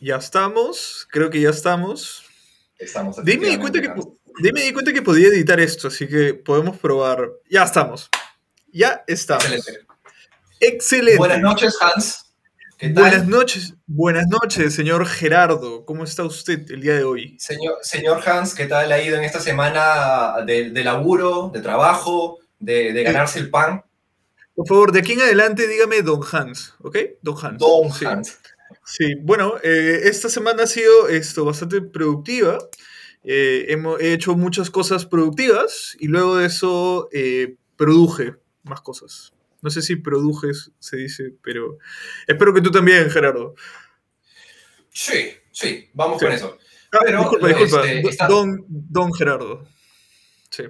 ya estamos, creo que ya estamos. Estamos Dime di cuenta que, dime di cuenta que podía editar esto, así que podemos probar. Ya estamos. Ya estamos. Excelente. Excelente. Buenas noches, Hans. ¿Qué tal? Buenas noches, buenas noches, señor Gerardo. ¿Cómo está usted el día de hoy? Señor, señor Hans, ¿qué tal ha ido en esta semana de, de laburo, de trabajo, de, de ganarse el pan? Por favor, de aquí en adelante dígame Don Hans, ¿ok? Don Hans. Don Sí. Hans. Sí, bueno, eh, esta semana ha sido esto bastante productiva. Eh, hemos, he hecho muchas cosas productivas y luego de eso eh, produje más cosas. No sé si produjes se dice, pero espero que tú también, Gerardo. Sí, sí, vamos Sí. con eso. Ah, Pero, disculpa, disculpa. este, está- Don, don Gerardo. Sí.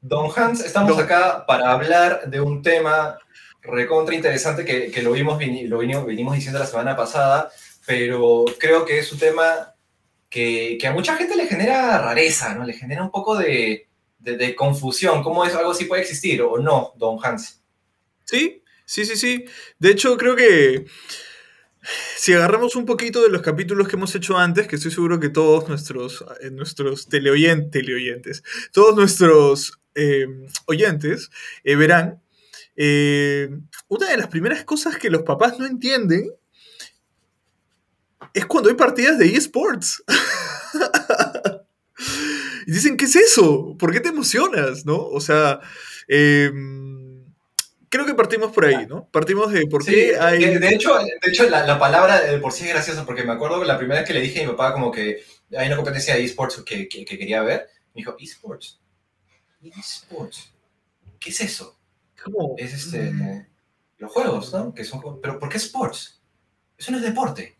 Don Hans, estamos Don- acá para hablar de un tema recontra interesante que, que lo, vimos, lo vinimos, diciendo la semana pasada, pero creo que es un tema que, que a mucha gente le genera rareza, ¿no? Le genera un poco de, de- confusión. ¿Cómo es algo así puede existir o no, Don Hans? Sí, sí, sí, sí. De hecho, creo que si agarramos un poquito de los capítulos que hemos hecho antes, que estoy seguro que todos nuestros, eh, nuestros teleoyen- teleoyentes, todos nuestros eh, oyentes eh, verán, eh, una de las primeras cosas que los papás no entienden es cuando hay partidas de eSports. y dicen, ¿qué es eso? ¿Por qué te emocionas? ¿No? O sea, em, creo que partimos por ahí, ¿no? Partimos de por Sí, qué hay... de, de hecho, de hecho la, la palabra de por sí es graciosa porque me acuerdo que la primera vez que le dije a mi papá como que hay una competencia de esports que, que, que quería ver, me dijo, esports, esports, ¿qué es eso? ¿Cómo? Es este, Mm, los juegos, ¿no? Que son, pero ¿por qué sports? Eso no es deporte.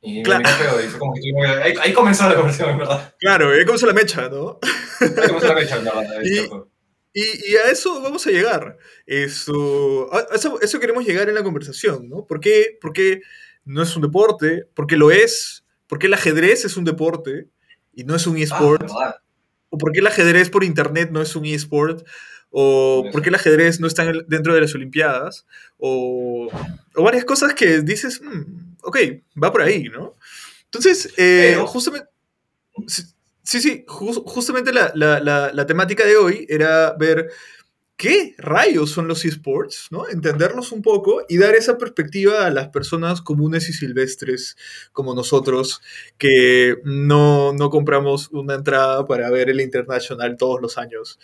Y Claro. me y fue como que ahí, ahí comenzó la conversación, en verdad. Claro, ahí comenzó la mecha, ¿no? Ahí comenzó la mecha, en verdad. Y-. Y, y a eso vamos a llegar. Eso, a eso, eso queremos llegar en la conversación, ¿no? ¿Por qué, por qué no es un deporte? ¿Por qué lo es? ¿Por qué el ajedrez es un deporte y no es un Ah, eSport? verdad. ¿O por qué el ajedrez por internet no es un eSport? ¿O por qué el ajedrez no está dentro de las Olimpiadas? O, o varias cosas que dices, "Mm, ok, va por ahí, ¿no? Entonces, eh, justamente... Sí, sí, sí, jus- justamente la, la- la- la temática de hoy era ver qué rayos son los esports, ¿no? Entenderlos un poco y dar esa perspectiva a las personas comunes y silvestres como nosotros que no, no compramos una entrada para ver el Internacional todos los años,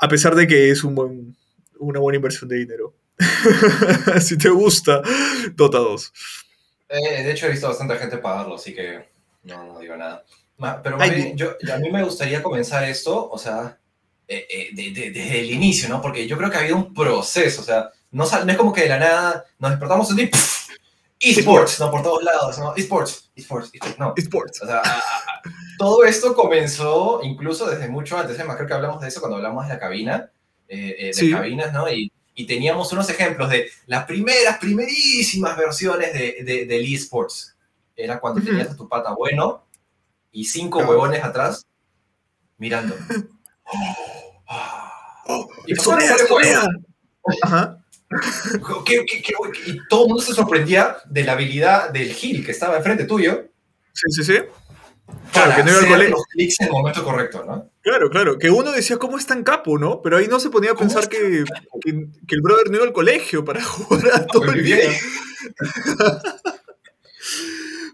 a pesar de que es un buen, una buena inversión de dinero. si te gusta, Dota 2. Eh, de hecho, he visto bastante gente pagarlo, así que no, no digo nada. Pero más bien, yo, a mí me gustaría comenzar esto, o sea, eh, eh, de- de- desde el inicio, ¿no? Porque yo creo que ha habido un proceso, o sea, no, es como que de la nada nos despertamos y ¡puf! Esports, ¿no? Por todos lados, ¿no? Esports, esports, esports, no. Esports. O sea, todo esto comenzó incluso desde mucho antes. ¿eh? Creo que hablamos de eso cuando hablamos de la cabina, eh, eh, de Sí. cabinas, ¿no? Y, y teníamos unos ejemplos de las primeras, primerísimas versiones de, de, del eSports. Era cuando tenías a tu pata bueno y cinco Claro. huevones atrás mirando. Ah. ¡Oh! Y ¡Escorea, pasaron varios escorea! Ajá. ¿Qué- qué- qué- y todo el mundo se sorprendía de la habilidad del Gil que estaba enfrente tuyo Sí, sí, sí. Claro, que no iba al colegio. los clics en el momento correcto, ¿no? Claro, claro, que uno decía cómo es tan capo, ¿no? Pero ahí no se ponía a ¿Cómo pensar que, que, que el brother no iba al colegio para jugar a todo el día.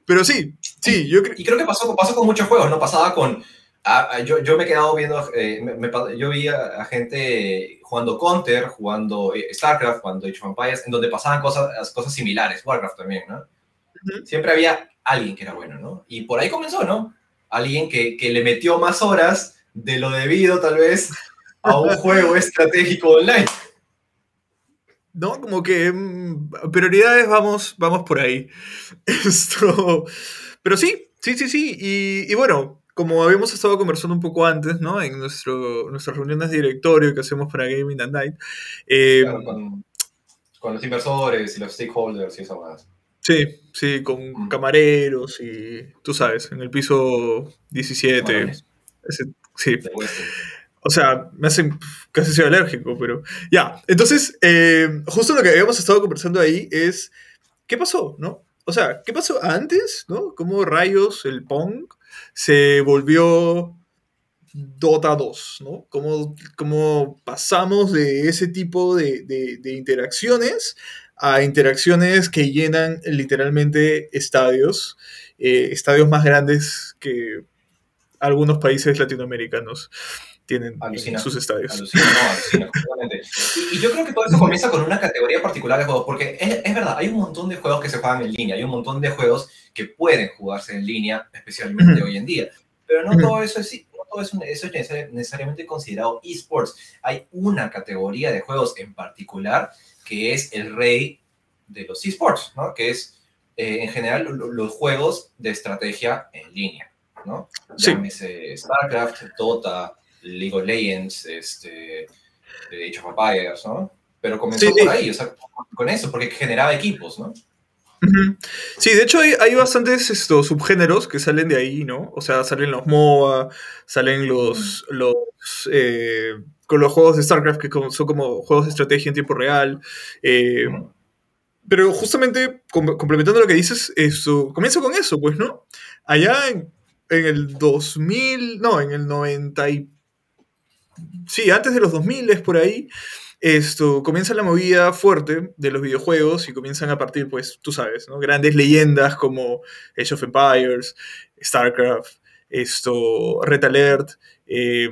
Pero sí, sí, yo creo... Y creo que pasó, pasó con muchos juegos, ¿no? Pasaba con... ah, ah, yo, yo me he quedado viendo, eh, me- me yo vi a, a gente jugando Counter, jugando eh, StarCraft, jugando Age of Empires, en donde pasaban cosas, cosas similares, Warcraft también, ¿no? Ujú. Siempre había alguien que era bueno, ¿no? Y por ahí comenzó, ¿no? Alguien que, que le metió más horas de lo debido, tal vez, a un juego estratégico online. ¿no? Como que mm, prioridades vamos, vamos por ahí. Esto. Pero sí, sí, sí, sí. Y, y bueno, como habíamos estado conversando un poco antes, ¿no? En nuestro, nuestras reuniones de directorio que hacemos para Gaming at Night. eh, Claro, con, con los inversores y los stakeholders y esas cosas. Sí, sí, con Mm. camareros y tú sabes, en el piso 17. Camarones. ese- sí, o sea, me hacen casi soy alérgico, pero ya. Entonces, eh, justo lo que habíamos estado conversando ahí es, ¿qué pasó? ¿No? o sea, ¿qué pasó antes, no? ¿Cómo rayos el Pong se volvió Dota 2, ¿no? ¿Cómo, pasamos de ese tipo de, de, de interacciones a interacciones que llenan literalmente estadios, eh, estadios más grandes que algunos países latinoamericanos tienen Alucina. sus estadios. Alucina, no, alucina completamente. Y, y yo creo que todo eso comienza con una categoría particular de juegos, porque es, es verdad, hay un montón de juegos que se juegan en línea, hay un montón de juegos que pueden jugarse en línea, especialmente hoy en día, pero no todo eso es, no todo eso, eso es neces- necesariamente considerado esports. Hay una categoría de juegos en particular que es el rey de los esports, ¿no? Que es, eh, en general, lo- los juegos de estrategia en línea, ¿no? Sí. Llámese StarCraft, Dota, League of Legends, este, Age of Empires, ¿no? Pero comenzó Sí, por ahí, o sea, con eso, porque generaba equipos, ¿no? Sí, de hecho hay, hay bastantes estos subgéneros que salen de ahí, ¿no? O sea, salen los MOBA, salen los, los eh, con los juegos de StarCraft que son como juegos de estrategia en tiempo real. eh, pero justamente com- complementando lo que dices, eso, comienza con eso, pues, ¿no? Allá en, en el 2000, no, en el 90 y... Sí, antes de los 2000 es por ahí, esto, comienza la movida fuerte de los videojuegos y comienzan a partir, pues, tú sabes, ¿no? Grandes leyendas como Age of Empires, StarCraft, esto, Red Alert, eh,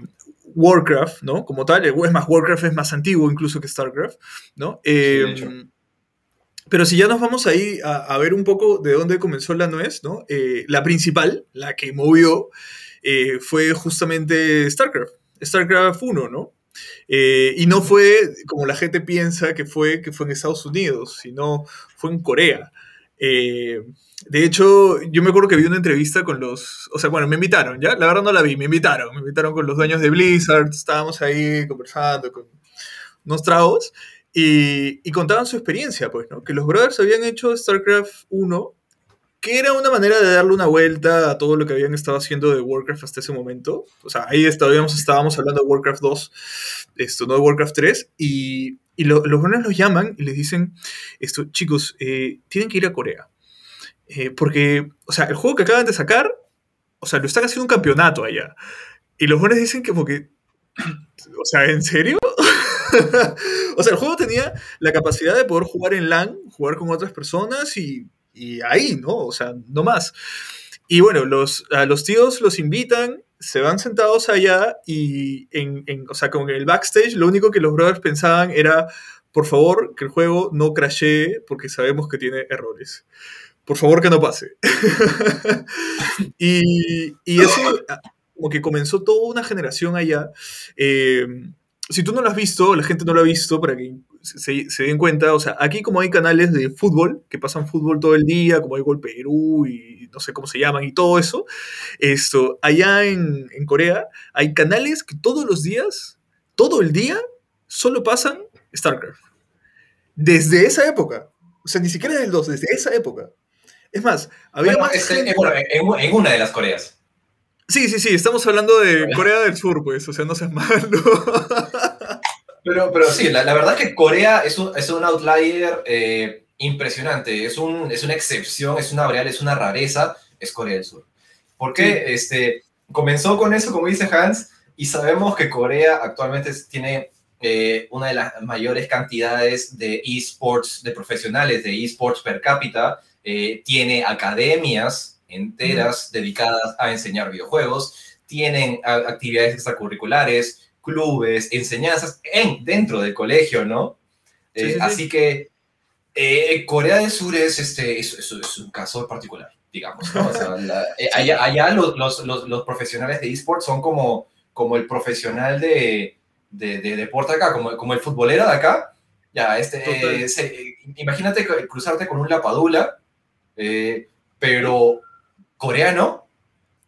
Warcraft, ¿no? Como tal, es más, Warcraft es más antiguo incluso que StarCraft, ¿no? Eh, hecho. pero si ya nos vamos ahí a, a ver un poco de dónde comenzó la nuez, ¿no? Eh, la principal, la que movió, eh, fue justamente StarCraft, StarCraft 1, ¿no? Eh, y no fue como la gente piensa que fue, que fue en Estados Unidos, sino fue en Corea. Eh, de hecho, yo me acuerdo que vi una entrevista con los. O sea, bueno, me invitaron, ¿ya? La verdad no la vi, me invitaron. Me invitaron con los dueños de Blizzard, estábamos ahí conversando con unos tragos y, y contaban su experiencia, pues, ¿no? Que los brothers habían hecho StarCraft 1, que era una manera de darle una vuelta a todo lo que habían estado haciendo de Warcraft hasta ese momento. O sea, ahí estábamos, estábamos hablando de Warcraft 2, esto, no de Warcraft 3, y, y lo- los brothers los llaman y les dicen, esto, chicos, eh, tienen que ir a Corea. Eh, porque, o sea, el juego que acaban de sacar, o sea, lo están haciendo un campeonato allá. Y los jóvenes dicen que porque, o sea, ¿en serio? o sea, el juego tenía la capacidad de poder jugar en LAN, jugar con otras personas y, y ahí, ¿no? O sea, no más. Y bueno, los, los tíos los invitan, se van sentados allá y, en, en- o sea, con el backstage, lo único que los brothers pensaban era, por favor, que el juego no crashee porque sabemos que tiene errores. Por favor, que no pase. y, y eso ah, como que comenzó toda una generación allá. Eh, si tú no lo has visto, la gente no lo ha visto, para que se, se den cuenta, o sea, aquí como hay canales de fútbol, que pasan fútbol todo el día, como hay Gol Perú y no sé cómo se llaman y todo eso, esto, allá en, en Corea hay canales que todos los días, todo el día, solo pasan StarCraft. Desde esa época. O sea, ni siquiera del 2, desde esa época. Es más, había Bueno, más este, gente- en, en una de las Coreas. Sí, sí, sí, estamos hablando de Corea del Sur, pues, o sea, no seas malo. Pero, pero sí, la, la verdad que Corea es un, es un outlier eh, impresionante, es, un, es una excepción, es una variable, es una rareza, es Corea del Sur. Porque este, comenzó con eso, como dice Hans, y sabemos que Corea actualmente es- tiene eh, una de las mayores cantidades de esports, de profesionales de esports per cápita, eh, tiene academias enteras dedicadas a enseñar videojuegos, tienen actividades extracurriculares, clubes, enseñanzas en, dentro del colegio, ¿no? Sí, Eh, sí, sí. Así que eh, Corea del Sur es, este, es, es- es un caso particular, digamos, ¿no? O sea, la- eh, allá allá los, los, los, los profesionales de esports son como, como el profesional de, de, de deporte acá, como, como el futbolero de acá. Ya, este, eh, se- eh, imagínate cruzarte con un lapadula, pero coreano,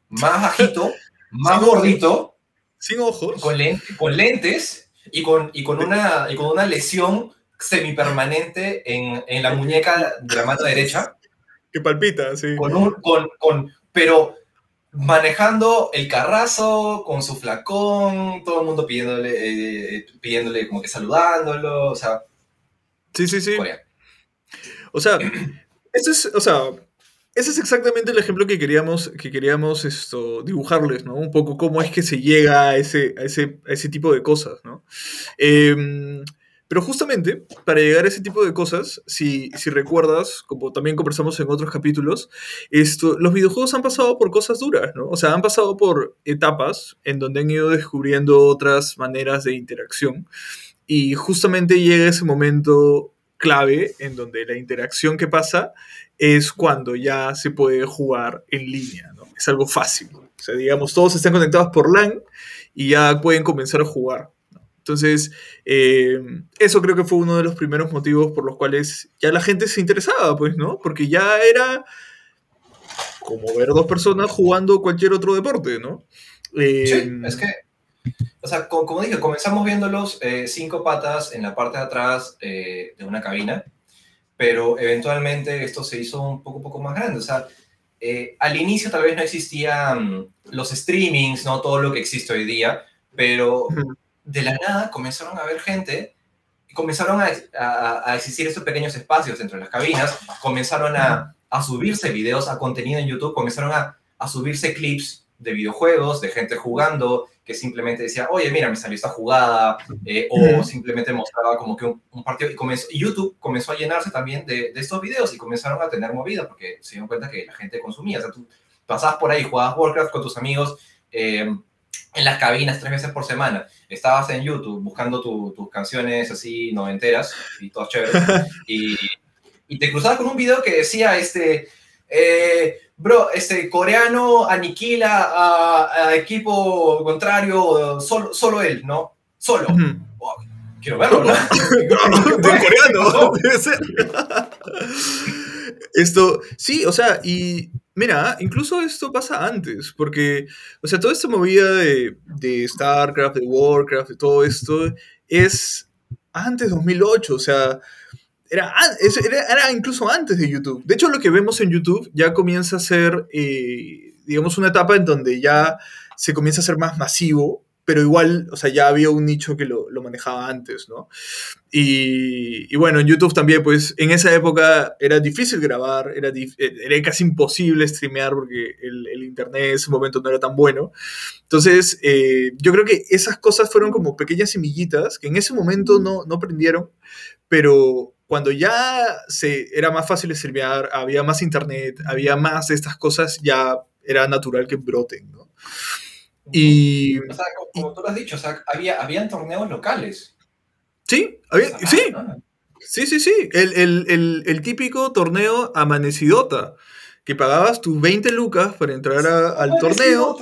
más bajito, más gordito, Sin ojos. con, len- con lentes y con, y, con una, y con una lesión semipermanente en, en la muñeca de la mano derecha, Que palpita, sí. con un, con, con, pero manejando el carrazo con su flacón, todo el mundo pidiéndole, eh, pidiéndole como que saludándolo, o sea, Sí, sí, sí. Corea. O sea, Ese es, o sea, ese es exactamente el ejemplo que queríamos, que queríamos esto, dibujarles, ¿no? Un poco cómo es que se llega a ese, a ese, a ese tipo de cosas, ¿no? Em, pero justamente, para llegar a ese tipo de cosas, si, si recuerdas, como también conversamos en otros capítulos, esto, los videojuegos han pasado por cosas duras, ¿no? O sea, han pasado por etapas en donde han ido descubriendo otras maneras de interacción. Y justamente llega ese momento clave en donde la interacción que pasa es cuando ya se puede jugar en línea, ¿no? Es algo fácil. O sea, digamos, todos están conectados por LAN y ya pueden comenzar a jugar. Entonces, eh, eso creo que fue uno de los primeros motivos por los cuales ya la gente se interesaba, pues, ¿no? Porque ya era como ver dos personas jugando cualquier otro deporte, ¿no? sí, eh, es que, o sea, como, dije, comenzamos viéndolos eh, cinco patas en la parte de atrás de una cabina, pero eventualmente esto se hizo un poco, poco más grande. O sea, al inicio tal vez no existían los streamings, ¿no? Todo lo que existe hoy día, pero de la nada comenzaron a ver gente, comenzaron a, existir estos pequeños espacios entre las cabinas, comenzaron a, subirse videos, a contenido en YouTube, comenzaron a, subirse clips de videojuegos, de gente jugando, que simplemente decía, oye, mira, me salió esta jugada, eh, o simplemente mostraba como que un, partido, y, comenzó, YouTube comenzó a llenarse también de, estos videos y comenzaron a tener movida, porque se dieron cuenta que la gente consumía, o sea, tú pasabas por ahí, jugabas Warcraft con tus amigos, eh, en las cabinas tres veces por semana. Estabas en YouTube buscando tus canciones así noventeras y todas chéveres. y, y, te cruzabas con un video que decía, este, eh, bro, este coreano aniquila a, equipo contrario, solo, solo él, ¿no? Solo. Oh, quiero verlo, ¿no? coreano, debe ser. Esto, sí, o sea, y Mira, incluso esto pasa antes, porque, o sea, toda esta movida de, de StarCraft, de Warcraft, de todo esto, es antes de 2008, o sea, era, era, incluso antes de YouTube. De hecho, lo que vemos en YouTube ya comienza a ser, eh, digamos, una etapa en donde ya se comienza a ser más masivo, pero igual, o sea, ya había un nicho que lo, lo manejaba antes, ¿no? Y, y, bueno, en YouTube también, pues en esa época era difícil grabar, era, era casi imposible streamear porque el, el, internet en ese momento no era tan bueno. Entonces, eh, yo creo que esas cosas fueron como pequeñas semillitas que en ese momento no, no prendieron, pero cuando ya se, era más fácil streamear, había más internet, había más de estas cosas, ya era natural que broten, ¿no? Y, o sea, como, tú lo has dicho, o sea, había, habían torneos locales. Sí, sí. Sí, sí, sí. El, el, el, típico torneo amanecidota, que pagabas tus 20 lucas para entrar al torneo,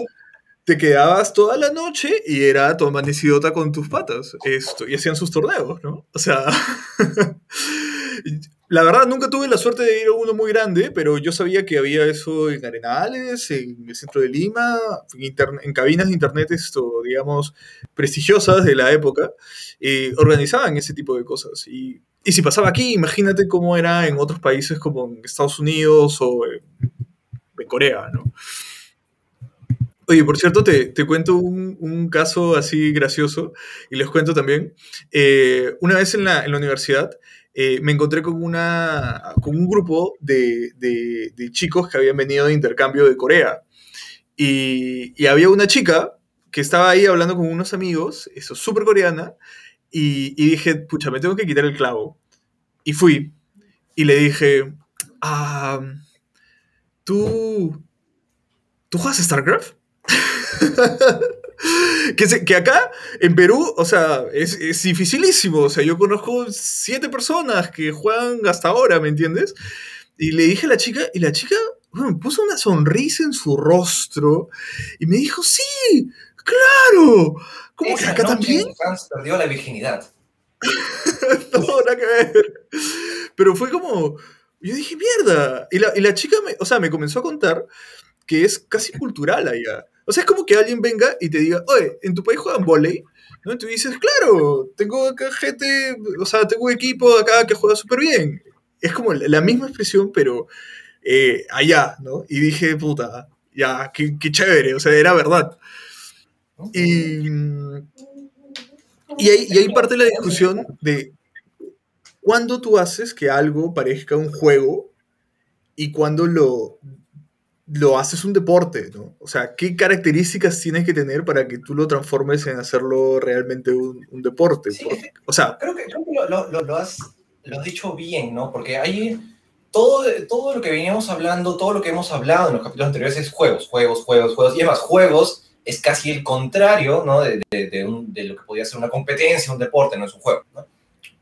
te quedabas toda la noche y era tu amanecidota con tus patas. Esto, y hacían sus torneos, ¿no? O sea, La verdad, nunca tuve la suerte de ir a uno muy grande, pero yo sabía que había eso en Arenales, en el centro de Lima, en, cabinas de internet, esto, digamos, prestigiosas de la época, eh, organizaban ese tipo de cosas. Y, y, si pasaba aquí, imagínate cómo era en otros países como en Estados Unidos o en, Corea, ¿no? Oye, por cierto, te, te cuento un, un, caso así gracioso y les cuento también. Eh, una vez en la, en la universidad eh, me encontré con, una, con un grupo de, de, chicos que habían venido de intercambio de Corea. Y, y, había una chica que estaba ahí hablando con unos amigos, eso, súper coreana, y, y, dije, pucha, me tengo que quitar el clavo. Y fui, y le dije, ah, ¿tú, ¿tú juegas StarCraft? que, que acá, en Perú, o sea, es, es, dificilísimo. O sea, yo conozco siete personas que juegan hasta ahora, ¿me entiendes? Y le dije a la chica, y la chica, bueno, puso una sonrisa en su rostro y me dijo, sí, claro. ¿Cómo que acá también? Hans perdió la virginidad. no, nada que ver. Pero fue como, yo dije, mierda. Y la, y la chica, me, o sea, me comenzó a contar que es casi cultural allá. O sea, es como que alguien venga y te diga, oye, ¿en tu país juegan volei? ¿No? Y tú dices, claro, tengo acá gente, o sea, tengo un equipo acá que juega súper bien. Es como la misma expresión, pero eh, allá, ¿no? Y dije, puta, ya, qué, qué, chévere, o sea, era verdad. Y, y, ahí, y ahí parte la discusión de cuándo tú haces que algo parezca un juego y cuando lo, lo haces un deporte, ¿no? O sea, ¿qué características tienes que tener para que tú lo transformes en hacerlo realmente un, un deporte? o sea... Creo que, creo que lo, lo, lo, has, lo has dicho bien, ¿no? Porque hay todo, todo lo que veníamos hablando, todo lo que hemos hablado en los capítulos anteriores es juegos, juegos, juegos, juegos. Y además, juegos es casi el contrario, ¿no? De, de, de, un, de lo que podría ser una competencia, un deporte, no es un juego, ¿no?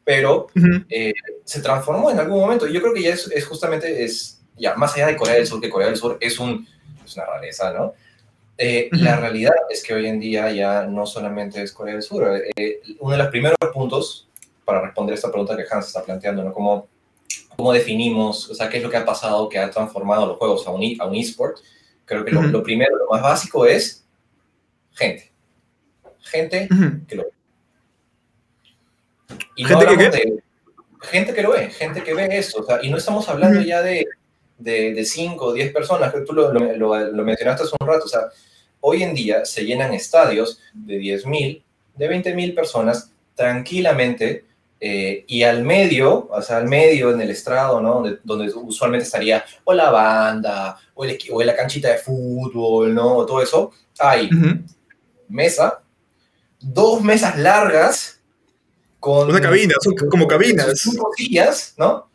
Pero uh -huh. eh, se transformó en algún momento. Y yo creo que ya es, es, justamente, es, ya más allá de Corea del Sur, que Corea del Sur es, un, es una rareza, ¿no? Eh. La realidad es que hoy en día ya no solamente es Corea del Sur. Eh, uno de los primeros puntos para responder esta pregunta que Hans está planteando, ¿no? Como cómo definimos, o sea, qué es lo que ha pasado que ha transformado los juegos a un, a un eSport. Creo que uh -huh. lo, lo, primero, lo más básico es gente. Gente uh -huh. que lo ve. Y ¿Gente, no que de, gente que lo ve, gente que ve esto. O sea, y no estamos hablando uh -huh. ya de, de, 5 o 10 personas, que tú lo, lo, lo, mencionaste hace un rato. O sea, hoy en día se llenan estadios de 10.000, de 20.000 personas tranquilamente eh, y al medio, o sea, al medio en el estrado, ¿no? Donde, donde usualmente estaría o la banda, o, el, o la canchita de fútbol, ¿no? Todo eso, hay uh -huh. mesa, dos mesas largas, con... Una cabina, son como cabinas. Cinco sillas, ¿no?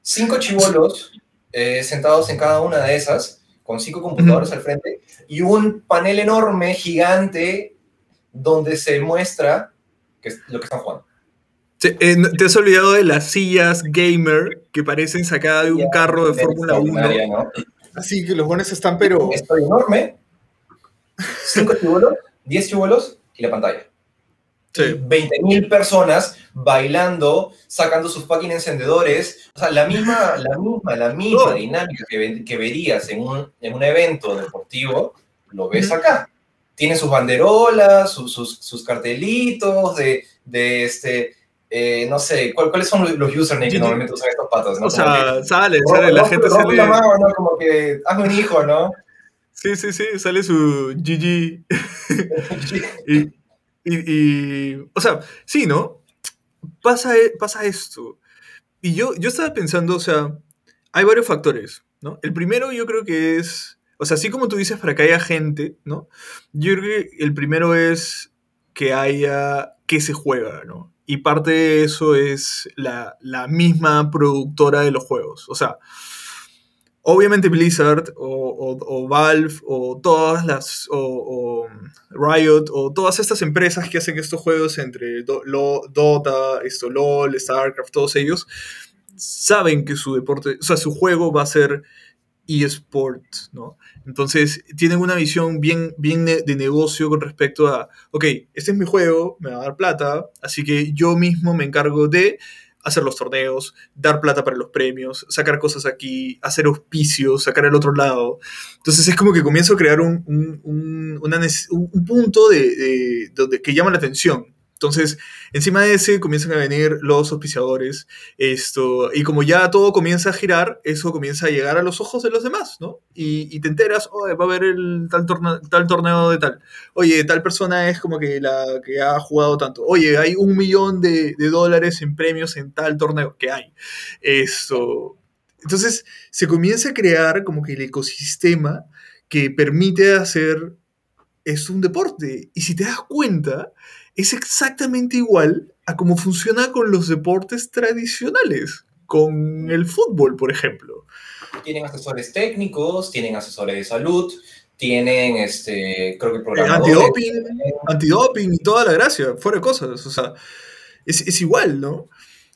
Cinco chivolos eh, sentados en cada una de esas, con cinco computadores uh -huh. al frente, y un panel enorme, gigante, donde se muestra que es lo que están jugando. Eh, te has olvidado de las sillas gamer que parecen sacadas de un carro de Fórmula 1. ¿no? Así que los buenos están, pero. Esto enorme. Cinco chibolos, diez chibolos y la pantalla. Sí. 20.000 personas bailando, sacando sus fucking encendedores. O sea, la misma, la misma, la misma dinámica que, que, verías en un, en un evento deportivo, lo ves mm -hmm. acá. Tiene sus banderolas, sus, sus, sus cartelitos de, de este eh, no sé, ¿cuál, ¿cuáles son los usernames que normalmente usan estos patos? ¿no? O sea, que, sale, sale, la gente sale... La mano, ¿no? Como que, hazme un hijo, ¿no? Sí, sí, sí, sale su GG. y, y, y, o sea, sí, ¿no? Pasa, pasa esto. Y yo, yo estaba pensando, o sea, hay varios factores, ¿no? El primero yo creo que es, o sea, así como tú dices, para que haya gente, ¿no? Yo creo que el primero es que haya, que se juega, ¿no? y parte de eso es la, la, misma productora de los juegos. O sea, obviamente Blizzard o, o, Valve o todas las, o, o, Riot o todas estas empresas que hacen estos juegos entre Lo, Dota, esto, LOL, StarCraft, todos ellos, saben que su deporte, o sea, su juego va a ser eSport, ¿no? Entonces, tienen una visión bien, bien de negocio con respecto a, ok, este es mi juego, me va a dar plata, así que yo mismo me encargo de hacer los torneos, dar plata para los premios, sacar cosas aquí, hacer auspicios, sacar al otro lado. Entonces es como que comienzo a crear un, un, un, una, un punto de, de, de, que llama la atención. Entonces, encima de ese comienzan a venir los auspiciadores, esto, y como ya todo comienza a girar, eso comienza a llegar a los ojos de los demás, ¿no? Y, te enteras, oh, va a haber el tal, torneo, tal torneo de tal. Oye, tal persona es como que la que ha jugado tanto. Oye, hay un millón de, de dólares en premios en tal torneo que hay. Esto. Entonces, se comienza a crear como que el ecosistema que permite hacer es un deporte. Y si te das cuenta, es exactamente igual a cómo funciona con los deportes tradicionales, con el fútbol, por ejemplo. Tienen asesores técnicos, tienen asesores de salud, tienen, este, creo que eh, programadores. Antidoping, antidoping y toda la gracia, fuera de cosas, o sea, es, es igual, ¿no?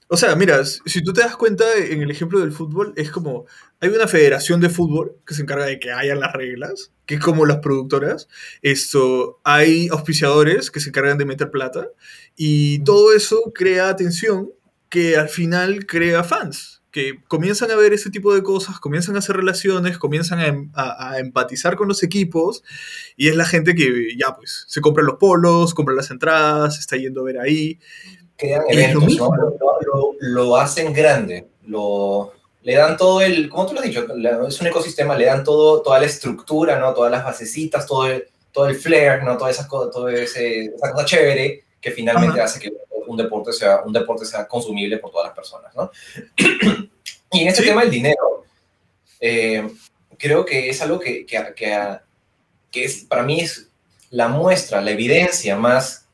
O sea, mira, si tú te das cuenta en el ejemplo del fútbol, es como, hay una federación de fútbol que se encarga de que hayan las reglas, que como las productoras, esto, hay auspiciadores que se encargan de meter plata, y todo eso crea atención que al final crea fans, que comienzan a ver ese tipo de cosas, comienzan a hacer relaciones, comienzan a, a, a empatizar con los equipos, y es la gente que ya pues se compra los polos, compra las entradas, está yendo a ver ahí, crean eventos, lo, ¿no? lo, lo, lo, hacen grande, lo, le dan todo el, como tú lo has dicho, es un ecosistema, le dan todo, toda la estructura, ¿no? todas las basecitas, todo el, todo el flair, ¿no? toda esa, todo ese, esa cosa chévere que finalmente Ajá. hace que un deporte, sea, un deporte sea consumible por todas las personas. ¿no? y en este sí. tema el dinero, eh, creo que es algo que, que, que, es, para mí es la muestra, la evidencia más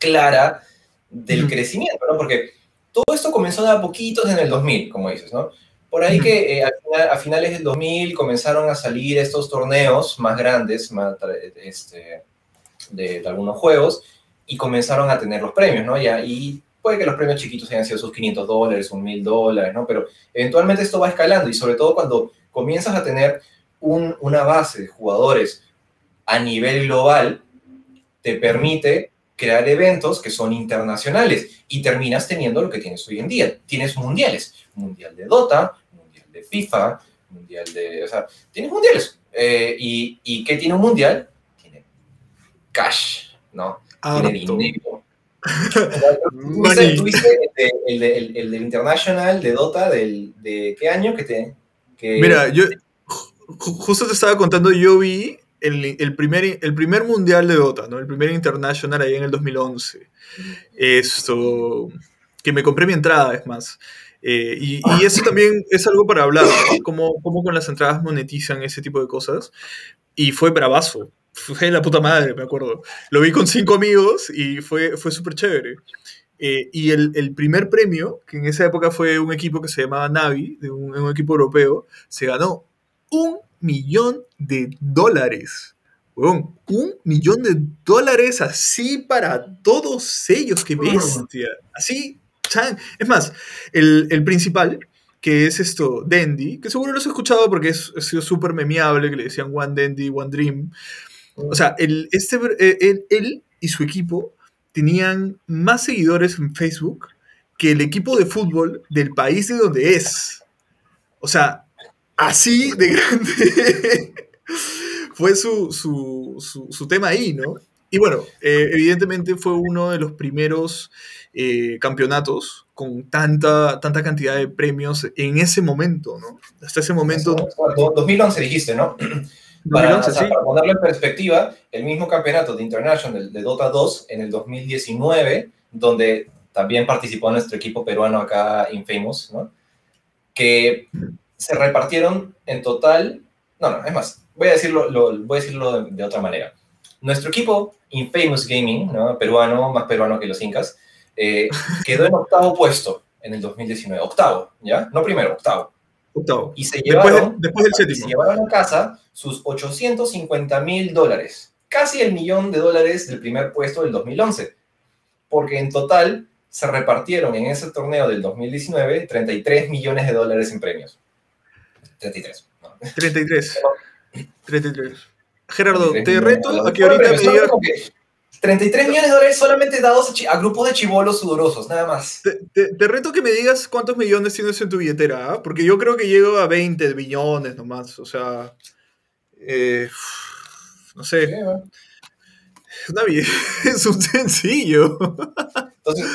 clara del crecimiento, ¿no? Porque todo esto comenzó de a poquitos en el 2000, como dices, ¿no? Por ahí que eh, a finales del 2000 comenzaron a salir estos torneos más grandes más, este, de, algunos juegos y comenzaron a tener los premios, ¿no? Ya, y puede que los premios chiquitos hayan sido sus 500 dólares, un 1000 dólares, ¿no? Pero eventualmente esto va escalando y sobre todo cuando comienzas a tener un, una base de jugadores a nivel global, te permite crear eventos que son internacionales y terminas teniendo lo que tienes hoy en día. Tienes mundiales, mundial de Dota, de FIFA, mundial de... O sea, tienes mundiales. Eh, y, ¿Y qué tiene un mundial? Tiene cash, ¿no? Tiene dinero. ¿Tuviste, el, el, el, del International de Dota del, de qué año que te... Que... Mira, yo justo te estaba contando, yo vi el, primer, el primer mundial de Dota, ¿no? El primer international ahí en el 2011. Esto, que me compré mi entrada, es más. Eh, y, y, eso también es algo para hablar, cómo, cómo, con las entradas monetizan ese tipo de cosas. Y fue bravazo. Fue la puta madre, me acuerdo. Lo vi con cinco amigos y fue, fue súper chévere. Eh, y el, el, primer premio, que en esa época fue un equipo que se llamaba Navi, de un, un equipo europeo, se ganó un millón de dólares. un millón de dólares así para todos ellos, qué bestia. Así, Es más, el, el, principal, que es esto, Dandy, que seguro lo has escuchado porque es, ha sido súper memeable, que le decían One Dandy, One Dream. O sea, el, este, eh, él y su equipo tenían más seguidores en Facebook que el equipo de fútbol del país de donde es. O sea, así de grande fue su, su, su, tema ahí, ¿no? Y bueno, eh, evidentemente fue uno de los primeros eh, campeonatos con tanta, tanta cantidad de premios en ese momento, ¿no? Hasta ese momento... 2011 dijiste, ¿no? 2011, para, para, ponerlo en perspectiva, el mismo campeonato de International de Dota 2 en el 2019, donde también participó nuestro equipo peruano acá, Infamous, ¿no? Que se repartieron en total, no, no, es más, voy a decirlo, lo, voy a decirlo de, otra manera. Nuestro equipo, Infamous Gaming, ¿no? peruano, más peruano que los incas, eh, quedó en octavo puesto en el 2019. Octavo, ¿ya? No primero, octavo. Octavo. Y se llevaron, después, del séptimo. Se llevaron a casa sus 850 mil dólares. Casi el millón de dólares del primer puesto del 2011. Porque en total se repartieron en ese torneo del 2019 33 millones de dólares en premios. 33. 33. 33. Gerardo, te reto a que ahorita me digas... 33 millones de dólares solamente dados a, grupos de chivolos sudorosos, nada más. Te, te, reto que me digas cuántos millones tienes en tu billetera, ¿ah? porque yo creo que llego a 20 millones nomás, o sea, eh, no sé. es, una, es un sencillo. Entonces,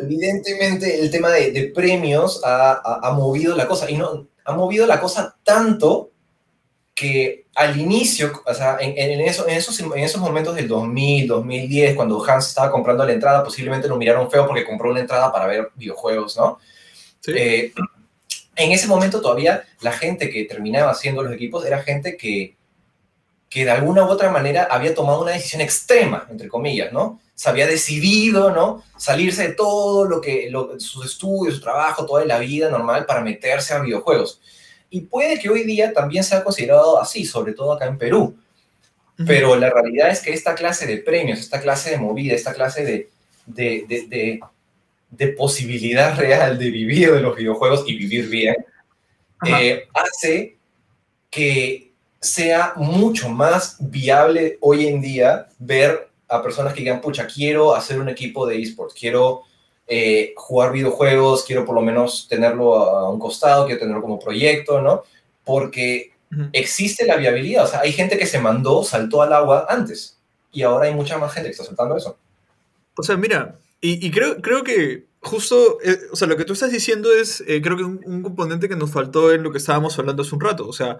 evidentemente el tema de, de premios ha, ha, ha, movido la cosa, y no, ha movido la cosa tanto que al inicio, o sea, en, en, eso, en, esos, en esos momentos del 2000, 2010, cuando Hans estaba comprando la entrada, posiblemente lo miraron feo porque compró una entrada para ver videojuegos, ¿no? Sí. Eh, en ese momento todavía la gente que terminaba haciendo los equipos era gente que, que de alguna u otra manera había tomado una decisión extrema, entre comillas, ¿no? Se había decidido, ¿no? Salirse de todo lo que, lo, sus estudios, su trabajo, toda la vida normal para meterse a videojuegos. Y puede que hoy día también sea considerado así, sobre todo acá en Perú. Pero la realidad es que esta clase de premios, esta clase de movida, esta clase de, de, de, de, posibilidad real de vivir de los videojuegos y vivir bien, eh, hace que sea mucho más viable hoy en día ver a personas que digan, pucha, quiero hacer un equipo de esports, quiero eh, jugar videojuegos, quiero por lo menos tenerlo a un costado, quiero tenerlo como proyecto, ¿no? Porque existe la viabilidad, o sea, hay gente que se mandó, saltó al agua antes, y ahora hay mucha más gente que está saltando eso. O sea, mira, y, y creo, creo que justo, eh, o sea, lo que tú estás diciendo es, eh, creo que un, un, componente que nos faltó en lo que estábamos hablando hace un rato. O sea,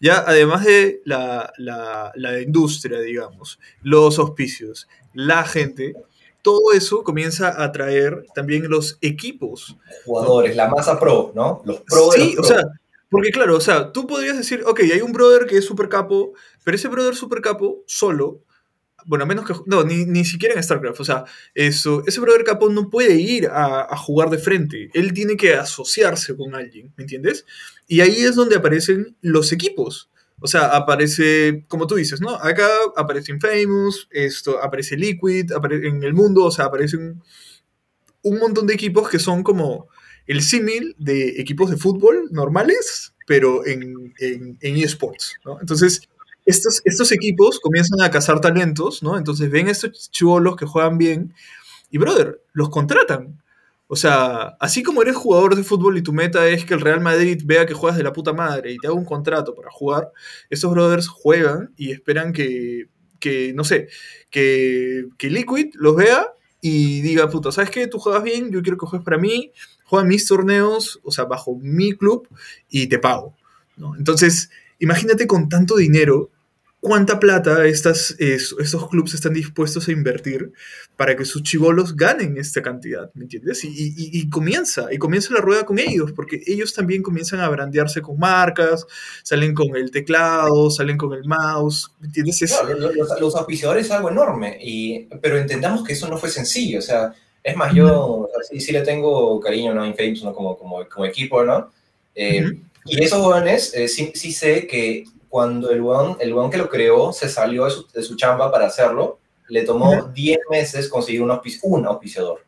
ya además de la, la, la industria, digamos, los auspicios, la gente, todo eso comienza a atraer también los equipos. Jugadores, ¿no? la masa pro, ¿no? Los pro de sí, los pro. o sea, Porque claro, o sea, tú podrías decir, ok, hay un brother que es super capo, pero ese brother super capo solo, bueno, a menos que, no, ni, ni siquiera en StarCraft, o sea, eso, ese brother capo no puede ir a, a jugar de frente, él tiene que asociarse con alguien, ¿me entiendes? Y ahí es donde aparecen los equipos. O sea, aparece, como tú dices, ¿no? Acá aparece Infamous, esto, aparece Liquid, apare en el mundo, o sea, aparecen un montón de equipos que son como el símil de equipos de fútbol normales, pero en, en, eSports, ¿no? Entonces, estos, estos equipos comienzan a cazar talentos, ¿no? Entonces ven a estos chivolos que juegan bien y, brother, los contratan. O sea, así como eres jugador de fútbol y tu meta es que el Real Madrid vea que juegas de la puta madre y te haga un contrato para jugar, estos brothers juegan y esperan que, que no sé, que, que Liquid los vea y diga, puta, ¿sabes qué? Tú juegas bien, yo quiero que juegues para mí, juega mis torneos, o sea, bajo mi club y te pago. ¿no? Entonces, imagínate con tanto dinero, cuánta plata estas, es, estos clubes están dispuestos a invertir para que sus chivolos ganen esta cantidad, ¿me entiendes? Y, y, y, comienza, y comienza la rueda con ellos, porque ellos también comienzan a brandearse con marcas, salen con el teclado, salen con el mouse, ¿me entiendes? Es... Claro, los, los, auspiciadores es algo enorme, y, pero entendamos que eso no fue sencillo, o sea, es más, yo o sea, sí, sí, le tengo cariño ¿no? a Infamous ¿no? como, como, como equipo, ¿no? Eh, uh -huh. Y esos jóvenes, eh, sí, sí sé que cuando el weón, el que lo creó se salió de su, de su chamba para hacerlo, le tomó 10 meses conseguir un, un auspiciador.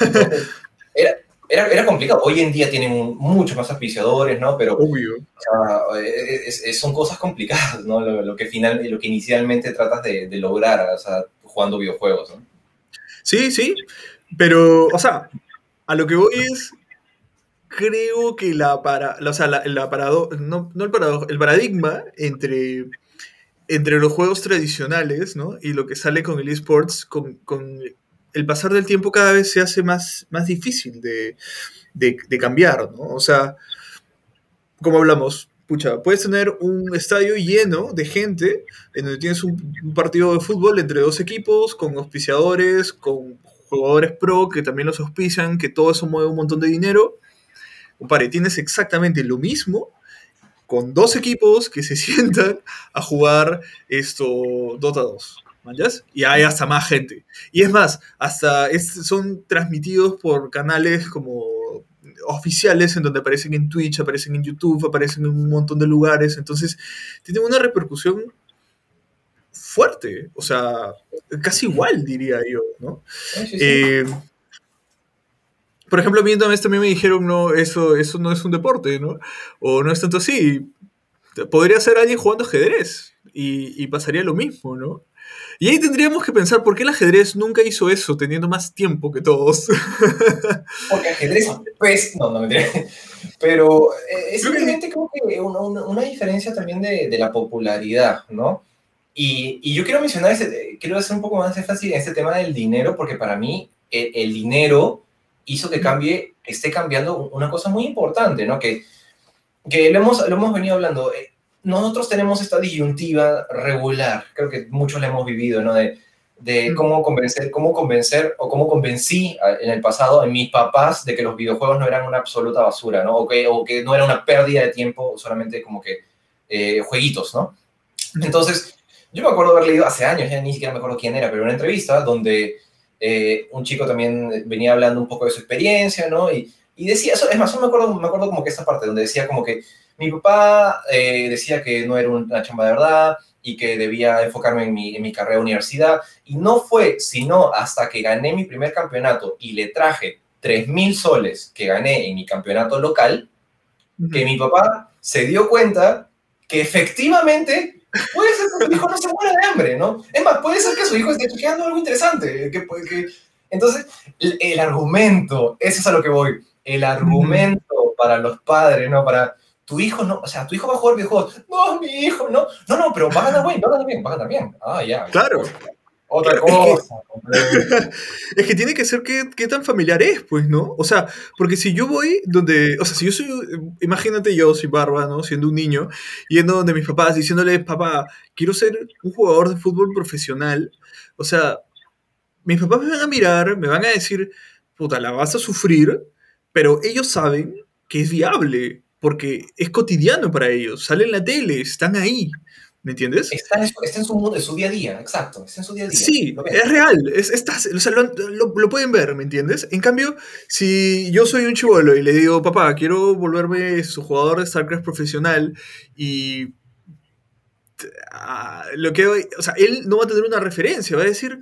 Entonces, era, era, era, complicado. Hoy en día tienen muchos más auspiciadores, ¿no? Pero Obvio. O sea, es, es, son cosas complicadas, ¿no? Lo, lo, que, final, lo que inicialmente tratas de, de lograr, o sea, jugando videojuegos, ¿no? Sí, sí, pero, o sea, a lo que voy es, creo que la para, o sea, la, la parado, no, no el, parado, el paradigma entre, entre los juegos tradicionales ¿no? y lo que sale con el esports, con, con, el pasar del tiempo cada vez se hace más, más difícil de, de, cambiar, ¿no? O sea, como hablamos, pucha, puedes tener un estadio lleno de gente en donde tienes un, un partido de fútbol entre dos equipos, con auspiciadores, con jugadores pro que también los auspician, que todo eso mueve un montón de dinero Compadre, tienes exactamente lo mismo con dos equipos que se sientan a jugar esto Dota 2. ¿manjas? Y hay hasta más gente. Y es más, hasta es, son transmitidos por canales como oficiales en donde aparecen en Twitch, aparecen en YouTube, aparecen en un montón de lugares. Entonces, tiene una repercusión fuerte. O sea, casi igual, diría yo, ¿no? Sí, sí, sí. Eh, por ejemplo, a mí también me dijeron, no, eso, eso no es un deporte, ¿no? O no es tanto así. Podría ser alguien jugando ajedrez y, y, pasaría lo mismo, ¿no? Y ahí tendríamos que pensar por qué el ajedrez nunca hizo eso, teniendo más tiempo que todos. Porque ajedrez, pues, no, no me Pero eh, es simplemente como que una, una, una diferencia también de, de, la popularidad, ¿no? Y, y yo quiero mencionar, ese, quiero hacer un poco más énfasis en este tema del dinero, porque para mí el, el dinero hizo que cambie, esté cambiando una cosa muy importante, ¿no? Que, que lo, hemos, lo hemos venido hablando. Eh, nosotros tenemos esta disyuntiva regular, creo que muchos la hemos vivido, ¿no? De, de cómo convencer, cómo convencer o cómo convencí en el pasado a mis papás de que los videojuegos no eran una absoluta basura, ¿no? O que, o que no era una pérdida de tiempo, solamente como que eh, jueguitos, ¿no? Entonces, yo me acuerdo haber leído hace años, ya ni siquiera me acuerdo quién era, pero una entrevista donde eh, un chico también venía hablando un poco de su experiencia, ¿no? Y, y decía, eso, es más, me acuerdo, me acuerdo como que esta parte donde decía como que mi papá eh, decía que no era una chamba de verdad y que debía enfocarme en mi, en mi carrera de universidad. Y no fue sino hasta que gané mi primer campeonato y le traje 3.000 soles que gané en mi campeonato local, uh -huh. que mi papá se dio cuenta que efectivamente puede ser que su hijo no se muera de hambre, ¿no? Es más, puede ser que su hijo esté chequeando algo interesante. Que, que... Entonces, el, el, argumento, eso es a lo que voy, el argumento para los padres, ¿no? Para tu hijo, no, o sea, tu hijo va a jugar videojuegos. No, mi hijo, no. No, no, pero va a ganar bien, va a ganar bien, bien. Ah, ya. Claro. Otra cosa. Es que, es que tiene que ser qué, qué, tan familiar es, pues, ¿no? O sea, porque si yo voy donde, o sea, si yo soy, imagínate yo, soy barba, ¿no? Siendo un niño, yendo donde mis papás, diciéndole, papá, quiero ser un jugador de fútbol profesional, o sea, mis papás me van a mirar, me van a decir, puta, la vas a sufrir, pero ellos saben que es viable, porque es cotidiano para ellos, salen en la tele, están ahí. ¿Me entiendes? Está en, su, está en su mundo, en su día a día, exacto. Está en su día a día. Sí, es real. Es, o sea, lo, lo, pueden ver, ¿me entiendes? En cambio, si yo soy un chivolo y le digo, papá, quiero volverme su jugador de StarCraft profesional y. Uh, lo que. O sea, él no va a tener una referencia, va a decir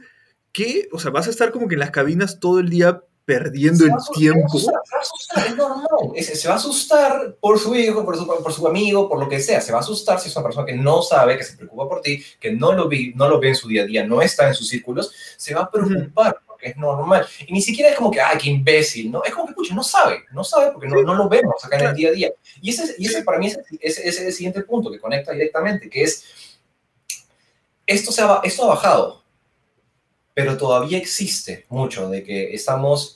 que. O sea, vas a estar como que en las cabinas todo el día perdiendo el tiempo. Se va a asustar. Se va a asustar por su hijo, por su, por su, amigo, por lo que sea. Se va a asustar si es una persona que no sabe, que se preocupa por ti, que no lo, vi, no lo ve en su día a día, no está en sus círculos. Se va a preocupar porque es normal. Y ni siquiera es como que, ay, qué imbécil, ¿no? Es como que, pucha, no sabe, no sabe porque no, no lo vemos acá en el día a día. Y ese, y ese para mí es, ese, es el siguiente punto que conecta directamente, que es, esto, se ha, esto ha bajado, pero todavía existe mucho de que estamos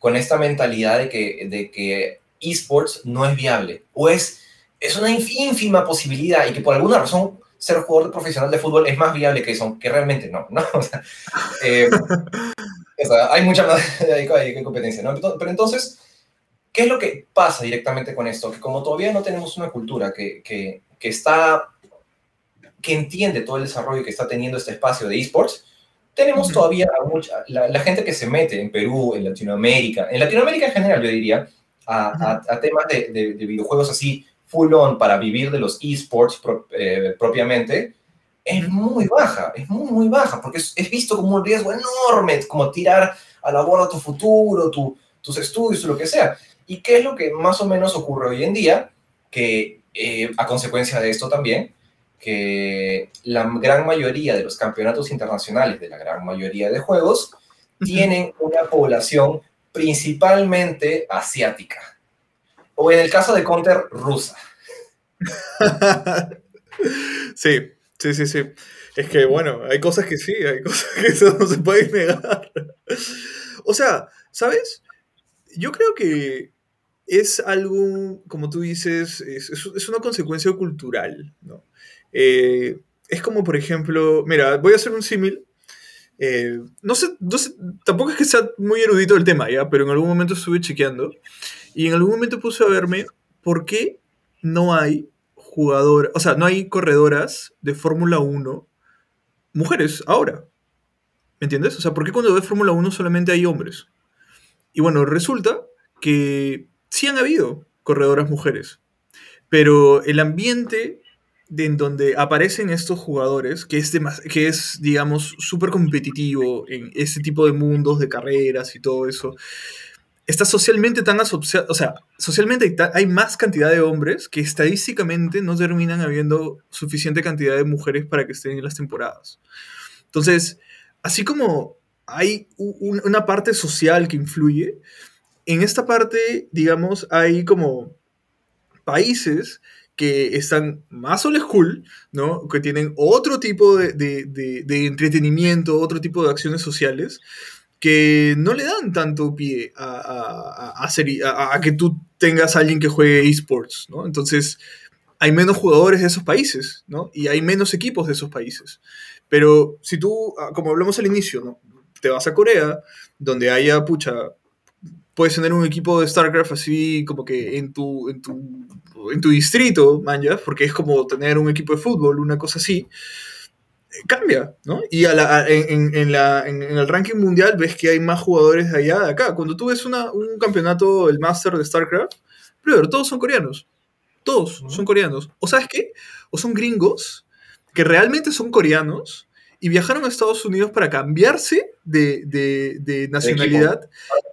con esta mentalidad de que, de que esports no es viable o es, es una ínfima posibilidad y que por alguna razón ser jugador profesional de fútbol es más viable que eso, que realmente no, ¿no? O sea, eh, hay mucha más hay competencia, ¿no? Pero entonces, ¿qué es lo que pasa directamente con esto? Que como todavía no tenemos una cultura que, que, que está, que entiende todo el desarrollo que está teniendo este espacio de esports, tenemos todavía mucha, la, gente que se mete en Perú, en Latinoamérica, en Latinoamérica en general, yo diría, a, a, temas de, de, videojuegos así full on para vivir de los esports eh, propiamente, es muy baja, es muy, muy baja, porque es, es, visto como un riesgo enorme, como tirar a la borda tu futuro, tu, tus estudios, lo que sea. ¿Y qué es lo que más o menos ocurre hoy en día? Que eh, a consecuencia de esto también, que la gran mayoría de los campeonatos internacionales de la gran mayoría de juegos tienen una población principalmente asiática. O en el caso de Counter, rusa. sí, sí, sí, sí. Es que, bueno, hay cosas que sí, hay cosas que eso no se puede negar. O sea, ¿sabes? Yo creo que es algo, como tú dices, es, es una consecuencia cultural, ¿no? Eh, es como, por ejemplo, mira, voy a hacer un símil. Eh, no, sé, tampoco es que sea muy erudito el tema, ¿ya? Pero en algún momento estuve chequeando y en algún momento puse a verme por qué no hay jugadoras, o sea, no hay corredoras de Fórmula 1 mujeres ahora. ¿Me entiendes? O sea, ¿por qué cuando ves Fórmula 1 solamente hay hombres? Y bueno, resulta que sí han habido corredoras mujeres, pero el ambiente en donde aparecen estos jugadores, que es, que es digamos, súper competitivo en este tipo de mundos de carreras y todo eso, está socialmente tan asociado, o sea, socialmente hay, más cantidad de hombres que estadísticamente no terminan habiendo suficiente cantidad de mujeres para que estén en las temporadas. Entonces, así como hay una parte social que influye, en esta parte, digamos, hay como países que están más old school, ¿no? Que tienen otro tipo de, entretenimiento, otro tipo de acciones sociales, que no le dan tanto pie a, a, que tú tengas alguien que juegue esports, ¿no? Entonces, hay menos jugadores de esos países, ¿no? Y hay menos equipos de esos países. Pero si tú, ah, como hablamos al inicio. Te vas a Corea, donde haya, pucha, puedes tener un equipo de StarCraft así como que en tu, en tu, en tu distrito, man, porque es como tener un equipo de fútbol, una cosa así, cambia, ¿no? Y en, en, la, en, el ranking mundial ves que hay más jugadores de allá de acá. Cuando tú ves una, un campeonato, el Master de StarCraft, pero todos son coreanos. Todos son coreanos. O sabes qué? O son gringos que realmente son coreanos y viajaron a Estados Unidos para cambiarse de, de, de nacionalidad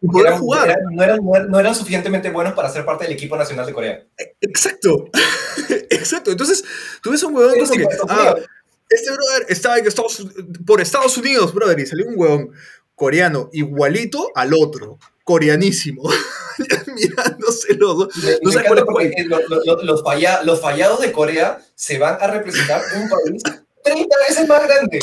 y poder jugar. no, eran, no, eran, suficientemente buenos para ser parte del equipo nacional de Corea. Exacto, exacto. Entonces, tú ves un huevón como que, ah, este brother estaba en Estados, por Estados Unidos, brother, y salió un huevón coreano igualito al otro, coreanísimo, mirándose los dos. No sé cuál es los, los, los fallados de Corea se van a representar un país 30 veces más grande.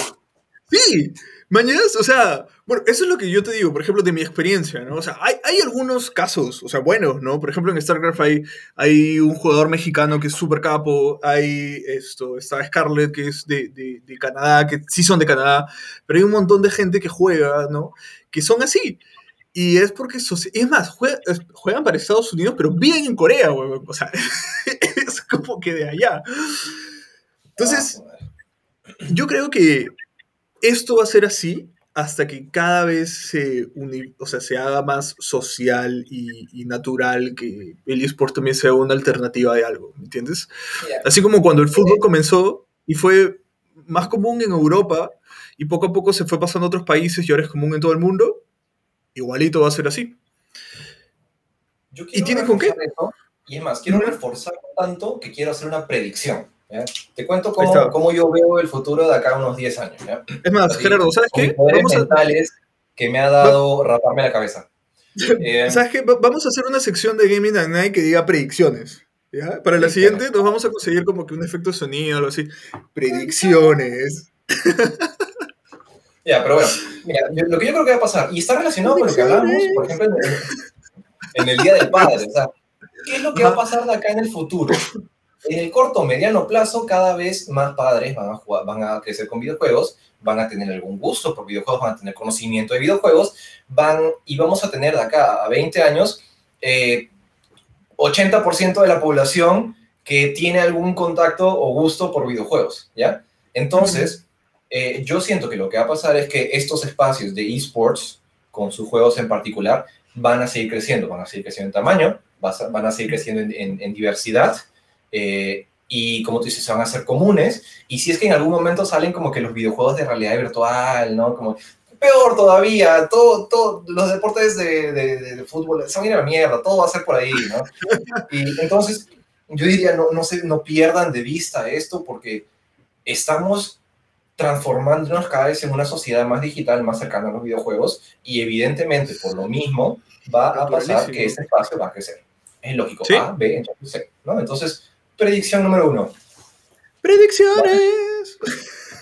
Sí, mañana, o sea, bueno, eso es lo que yo te digo, por ejemplo, de mi experiencia, ¿no? O sea, hay, hay algunos casos, o sea, buenos, ¿no? Por ejemplo, en StarCraft hay, hay un jugador mexicano que es súper capo, hay esto, está Scarlett, que es de, de, de, Canadá, que sí son de Canadá, pero hay un montón de gente que juega, ¿no? Que son así. Y es porque, es más, juegan, para Estados Unidos, pero viven en Corea, weón. O sea, es como que de allá. Entonces, ah, yo creo que esto va a ser así hasta que cada vez se, o sea, se haga más social y, natural que el eSport también sea una alternativa de algo, ¿me entiendes? Así como cuando el fútbol comenzó y fue más común en Europa y poco a poco se fue pasando a otros países y ahora es común en todo el mundo, igualito va a ser así. ¿Y tiene con qué? y es más, quiero reforzar tanto que quiero hacer una predicción. Te cuento cómo, cómo, yo veo el futuro de acá a unos 10 años. Es más, Gerardo, ¿sabes qué? Vamos mentales que me ha dado raparme la cabeza. Eh, ¿Sabes qué? Vamos a hacer una sección de Gaming at Night que diga predicciones. ¿ya? Para la siguiente nos vamos a conseguir como que un efecto de sonido o algo así. Predicciones. Ya, pero bueno, mira, lo que yo creo que va a pasar, y está relacionado con lo que hablamos, por ejemplo, en el, Día del Padre, o sea, ¿qué es lo que va a pasar de acá en el futuro? En el corto o mediano plazo, cada vez más padres van a, jugar, van a crecer con videojuegos, van a tener algún gusto por videojuegos, van a tener conocimiento de videojuegos, van, y vamos a tener de acá a 20 años 80% eh, de la población que tiene algún contacto o gusto por videojuegos, ¿ya? Entonces, eh, yo siento que lo que va a pasar es que estos espacios de esports, con sus juegos en particular, van a seguir creciendo, van a seguir creciendo en tamaño, van a seguir creciendo en diversidad, eh, y como tú dices, se van a hacer comunes. Y si es que en algún momento salen como que los videojuegos de realidad virtual, ¿no? Como peor todavía, todo, todo, los deportes de, de, fútbol se van a ir a la mierda, todo va a ser por ahí, ¿no? Y entonces, yo diría, no, no, se, no pierdan de vista esto porque estamos transformándonos cada vez en una sociedad más digital, más cercana a los videojuegos y evidentemente por lo mismo va a pasar que ese espacio va a crecer. Es lógico, A, B, entonces C, ¿no? Entonces, Predicción número uno. Predicciones.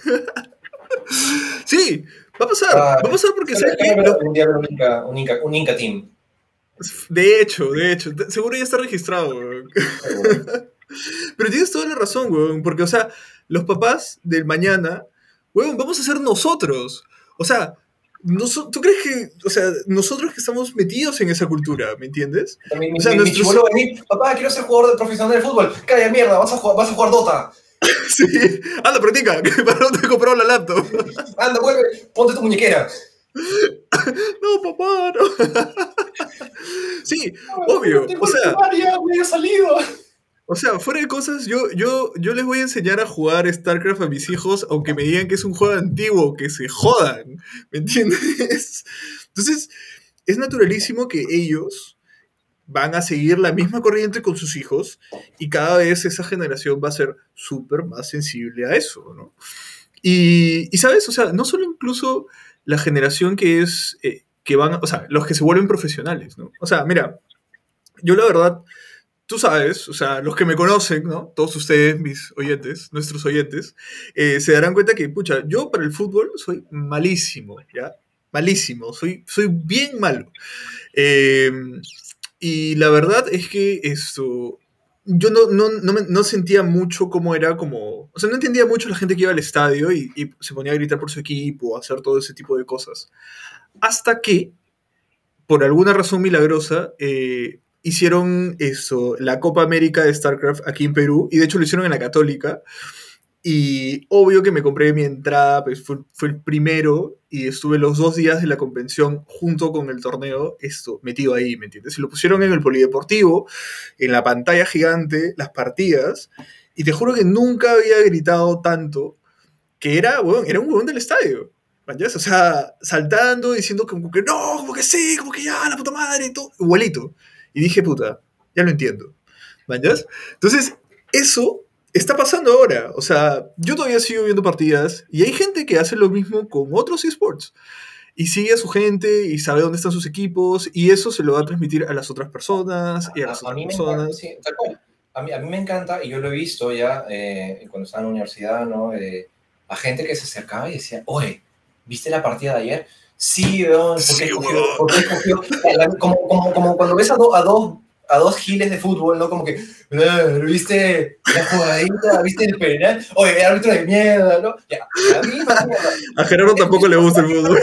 sí, va a pasar. va a pasar porque sé que. Un día un Inca, un, Inca, Team. De hecho, de hecho. Seguro ya está registrado, Pero tienes toda la razón, weón. Porque, o sea, los papás del mañana, weón, vamos a ser nosotros. O sea, ¿Tú crees que, o sea, nosotros que estamos metidos en esa cultura, ¿me entiendes? o sea, mi, papá, quiero ser jugador de profesional de fútbol. Calla mierda, vas a jugar, vas a jugar Dota. sí, anda, practica, que para no te he comprado la laptop. anda, vuelve, ponte tu muñequera. no, papá, no. sí, obvio. o sea, me ha salido. O sea, fuera de cosas, yo, yo, yo les voy a enseñar a jugar StarCraft a mis hijos, aunque me digan que es un juego antiguo, que se jodan, ¿me entiendes? Entonces, es naturalísimo que ellos van a seguir la misma corriente con sus hijos y cada vez esa generación va a ser súper más sensible a eso, ¿no? Y, y, ¿sabes? O sea, no solo incluso la generación que es, eh, que van, o sea, los que se vuelven profesionales, ¿no? O sea, mira, yo la verdad tú sabes, o sea, los que me conocen, ¿no? Todos ustedes, mis oyentes, nuestros oyentes, eh, se darán cuenta que, pucha, yo para el fútbol soy malísimo, ¿ya? Malísimo, soy, soy bien malo. Em, y la verdad es que esto, yo no, no, no, no, sentía mucho cómo era como, o sea, no entendía mucho la gente que iba al estadio y, y se ponía a gritar por su equipo, a hacer todo ese tipo de cosas. Hasta que, por alguna razón milagrosa, eh, hicieron eso, la Copa América de StarCraft aquí en Perú, y de hecho lo hicieron en la Católica. Y obvio que me compré mi entrada, pues fue, el primero y estuve los dos días de la convención junto con el torneo, esto, metido ahí, ¿me entiendes? Y lo pusieron en el polideportivo, en la pantalla gigante, las partidas, y te juro que nunca había gritado tanto, que era, bueno, era un huevón del estadio. O sea, saltando, diciendo como que no, como que sí, como que ya, la puta madre, y todo, igualito. Y dije, puta, ya lo entiendo. ¿Mañas? Entonces, eso está pasando ahora. O sea, yo todavía sigo viendo partidas y hay gente que hace lo mismo con otros esports. Y sigue a su gente y sabe dónde están sus equipos y eso se lo va a transmitir a las otras personas y a las otras personas. a, mí, a mí me encanta y yo lo he visto ya eh, cuando estaba en la universidad, ¿no? Eh, a gente que se acercaba y decía, oye, ¿viste la partida de ayer? Sí, weón, porque, como, como, como, cuando ves a, a, dos, a dos giles de fútbol, ¿no? Como que, "Eh, ¿viste la jugadita? ¿Viste el penal? Oye, árbitro de mierda, ¿no? Ya, la misma mierda. A Gerardo tampoco le gusta el fútbol.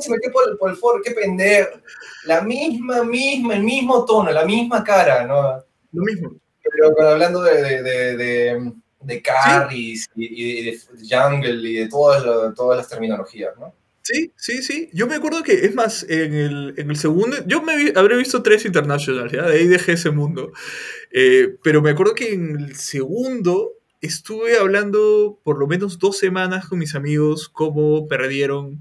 Se metió por, el- por el foro, qué pendejo. La misma, misma, el mismo tono, la misma cara, ¿no? Lo mismo. Pero hablando de, de, de, de, de carries y, y de jungle y de todas, las- todas las terminologías, ¿no? Sí, sí, sí. Yo me acuerdo que, es más, en el, en el segundo, yo me vi- habré visto tres internationals, ¿ya? De ahí dejé ese mundo. Eh, pero me acuerdo que en el segundo estuve hablando por lo menos dos semanas con mis amigos cómo perdieron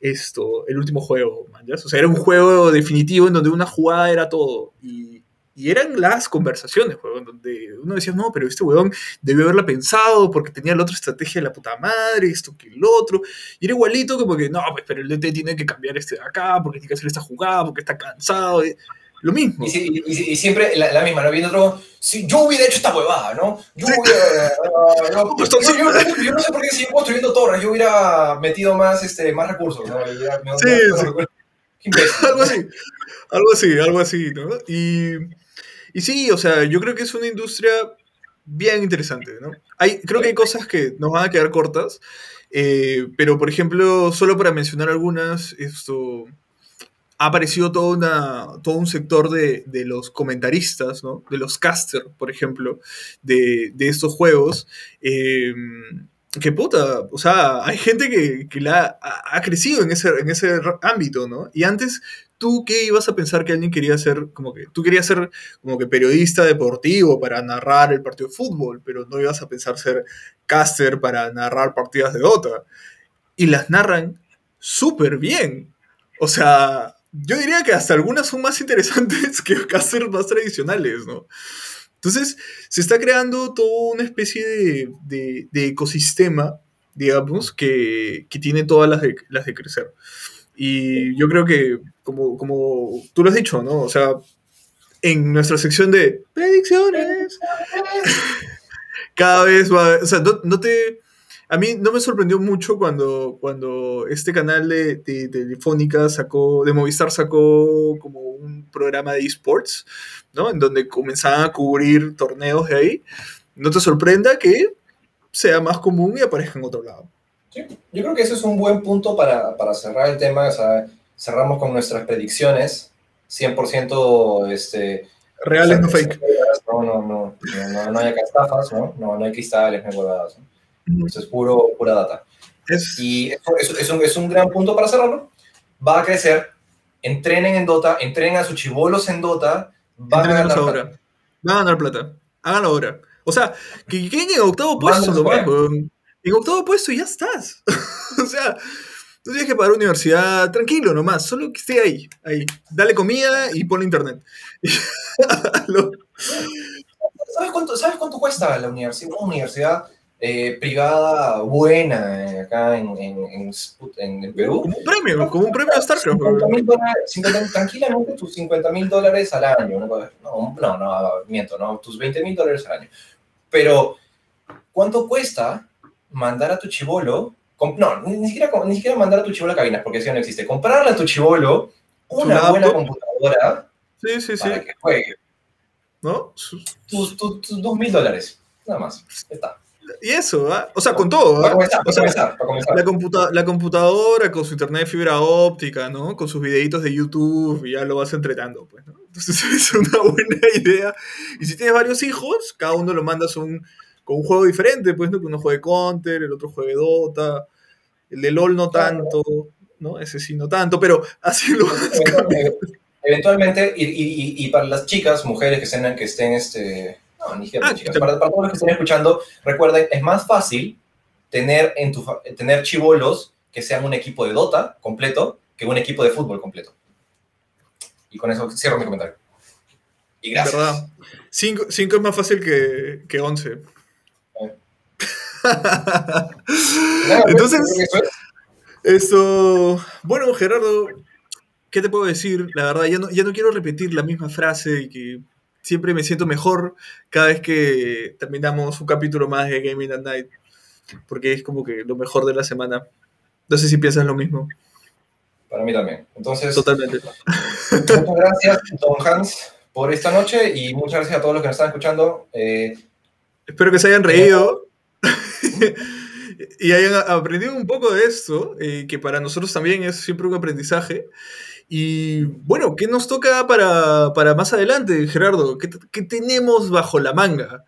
esto, el último juego, man. O sea, era un juego definitivo en donde una jugada era todo. Y, y eran las conversaciones, huevón, donde uno decía, no, pero este huevón debió haberla pensado porque tenía la otra estrategia de la puta madre, esto que el otro. Y era igualito como que, no, pues, pero el DT tiene que cambiar este de acá, porque tiene que hacer esta jugada, porque está cansado. Lo mismo. Y, y- y- y siempre la, la misma, ¿no? Viendo otro, si yo hubiera hecho esta huevada, ¿no? Yo hubiera... ah, no, Pues, yo, no sé por qué si yo construyendo torres, yo hubiera metido más, este, más recursos, ¿no? Hubiera- Sí, sí. Algo así, algo así, algo así, ¿no? Y, y sí, o sea, yo creo que es una industria bien interesante, ¿no? Hay, creo que hay cosas que nos van a quedar cortas, eh, pero por ejemplo, solo para mencionar algunas, esto ha aparecido toda una, todo un sector de, de los comentaristas, ¿no? De los casters, por ejemplo, de, de estos juegos. eh, que puta, o sea, hay gente que, que la, ha, ha crecido en ese, en ese ámbito, ¿no? Y antes, ¿tú qué ibas a pensar que alguien quería ser, como que, tú querías ser como que periodista deportivo para narrar el partido de fútbol, pero no ibas a pensar ser caster para narrar partidas de Dota. Y las narran súper bien. O sea, yo diría que hasta algunas son más interesantes que casters más tradicionales, ¿no? Entonces, se está creando toda una especie de, de- de ecosistema, digamos, que, que tiene todas las las de crecer. Y yo creo que, como, como tú lo has dicho, ¿no? O sea, en nuestra sección de predicciones, cada vez va, o sea, no, te... A mí no me sorprendió mucho cuando, cuando este canal de, de Telefónica sacó, de Movistar sacó como un programa de esports, ¿no? En donde comenzaban a cubrir torneos de ahí. No te sorprenda que sea más común y aparezca en otro lado. Sí, yo creo que ese es un buen punto para, para cerrar el tema. O sea, cerramos con nuestras predicciones, 100% este, Reales, no fake. No, no, no, no, no, hay acá estafas, ¿no? No, no hay cristales, no hay huevadas. ¿no? Esto es puro, pura data. Es, Y eso, eso- es, un, es un gran punto para cerrarlo. Va a crecer. Entrenen en Dota, entrenen a sus chivolos en Dota. Van a ganar ahora. plata. Van a ganar plata. Háganlo ahora. O sea, que queden en octavo puesto allá. weón. En octavo puesto y ya estás. o sea, no tienes que pagar universidad, tranquilo nomás, solo que esté ahí, ahí. Dale comida y ponle internet. ¿Sabes cuánto, ¿Sabes cuánto cuesta la universidad? Una universidad eh, privada buena eh, acá en, en, en, en el Perú. como un premio, como un premio a StarCraft. 50 weón. mil dólares, 50 tranquilamente tus 50 mil dólares al año. ¿no? No, no, no, miento, no, tus 20 mil dólares al año. Pero, ¿cuánto cuesta mandar a tu chivolo? No, ni siquiera, ni siquiera mandar a tu chivolo a cabinas, porque eso ya no existe. Comprarle a tu chivolo una buena computadora Sí, sí, sí. para que juegue. ¿No? Tus, tus, tus 2 mil dólares. Nada más. Está. Y eso, ¿ah? O sea, con todo, Para comenzar, O para sea, comenzar, para comenzar. La, computa- la computadora con su internet de fibra óptica, ¿no? Con sus videitos de YouTube y ya lo vas entrenando, pues, ¿no? Entonces es una buena idea. Y si tienes varios hijos, cada uno lo mandas un, con un juego diferente, pues, ¿no? Que uno juegue Counter, el otro juegue Dota, el de LOL no tanto, ¿no? Ese sí no tanto, pero así lo cambiando. Eventualmente, y, y, para las chicas, mujeres que estén, que estén este, no, ni siquiera Ah, chicas, para, para todos los que estén escuchando, recuerden, es más fácil tener, en tu, tener chivolos que sean un equipo de Dota completo que un equipo de fútbol completo. Y con eso cierro mi comentario. Y gracias. ¿Verdad? 5 es más fácil que, que 11. Nada, pues, Entonces, creo que eso es. Esto, bueno, Gerardo, ¿qué te puedo decir? La verdad, ya no, ya no quiero repetir la misma frase y que siempre me siento mejor cada vez que terminamos un capítulo más de Gaming at Night, porque es como que lo mejor de la semana. No sé si piensas lo mismo. Para mí también. Entonces, Totalmente. muchas gracias, Don Hans, por esta noche y muchas gracias a todos los que nos están escuchando. Eh, Espero que se hayan reído y hayan aprendido un poco de esto, eh, que para nosotros también es siempre un aprendizaje. Y bueno, ¿qué nos toca para, para más adelante, Gerardo? ¿Qué, ¿Qué, tenemos bajo la manga?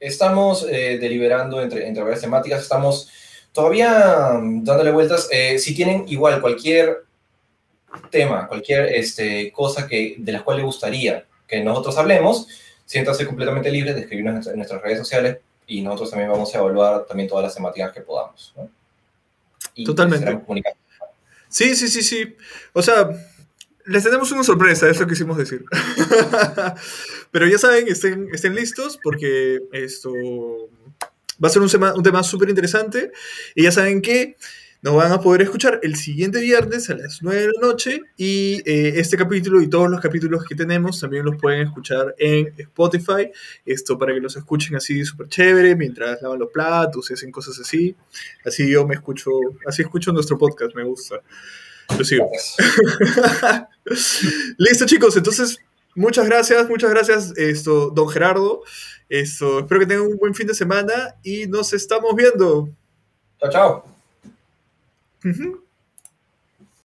Estamos eh, deliberando entre, entre varias temáticas, estamos todavía dándole vueltas. Eh, si tienen igual cualquier tema, cualquier este, cosa que, de la cual les gustaría que nosotros hablemos, siéntanse completamente libres de escribirnos en nuestras redes sociales y nosotros también vamos a evaluar también todas las temáticas que podamos. ¿no? Y Totalmente. Sí, sí, sí, sí. O sea, les tenemos una sorpresa, es lo que quisimos decir. Pero ya saben, estén, estén listos porque esto va a ser un, un tema súper interesante. Y ya saben que nos van a poder escuchar el siguiente viernes a las 9 de la noche y eh, este capítulo y todos los capítulos que tenemos también los pueden escuchar en Spotify. Esto para que los escuchen así súper chévere mientras lavan los platos y hacen cosas así. Así yo me escucho, así escucho nuestro podcast, me gusta. Lo sigo. Listo chicos, entonces muchas gracias, muchas gracias esto, don Gerardo. Esto, espero que tengan un buen fin de semana y nos estamos viendo. Chao, chao. Mm-hmm.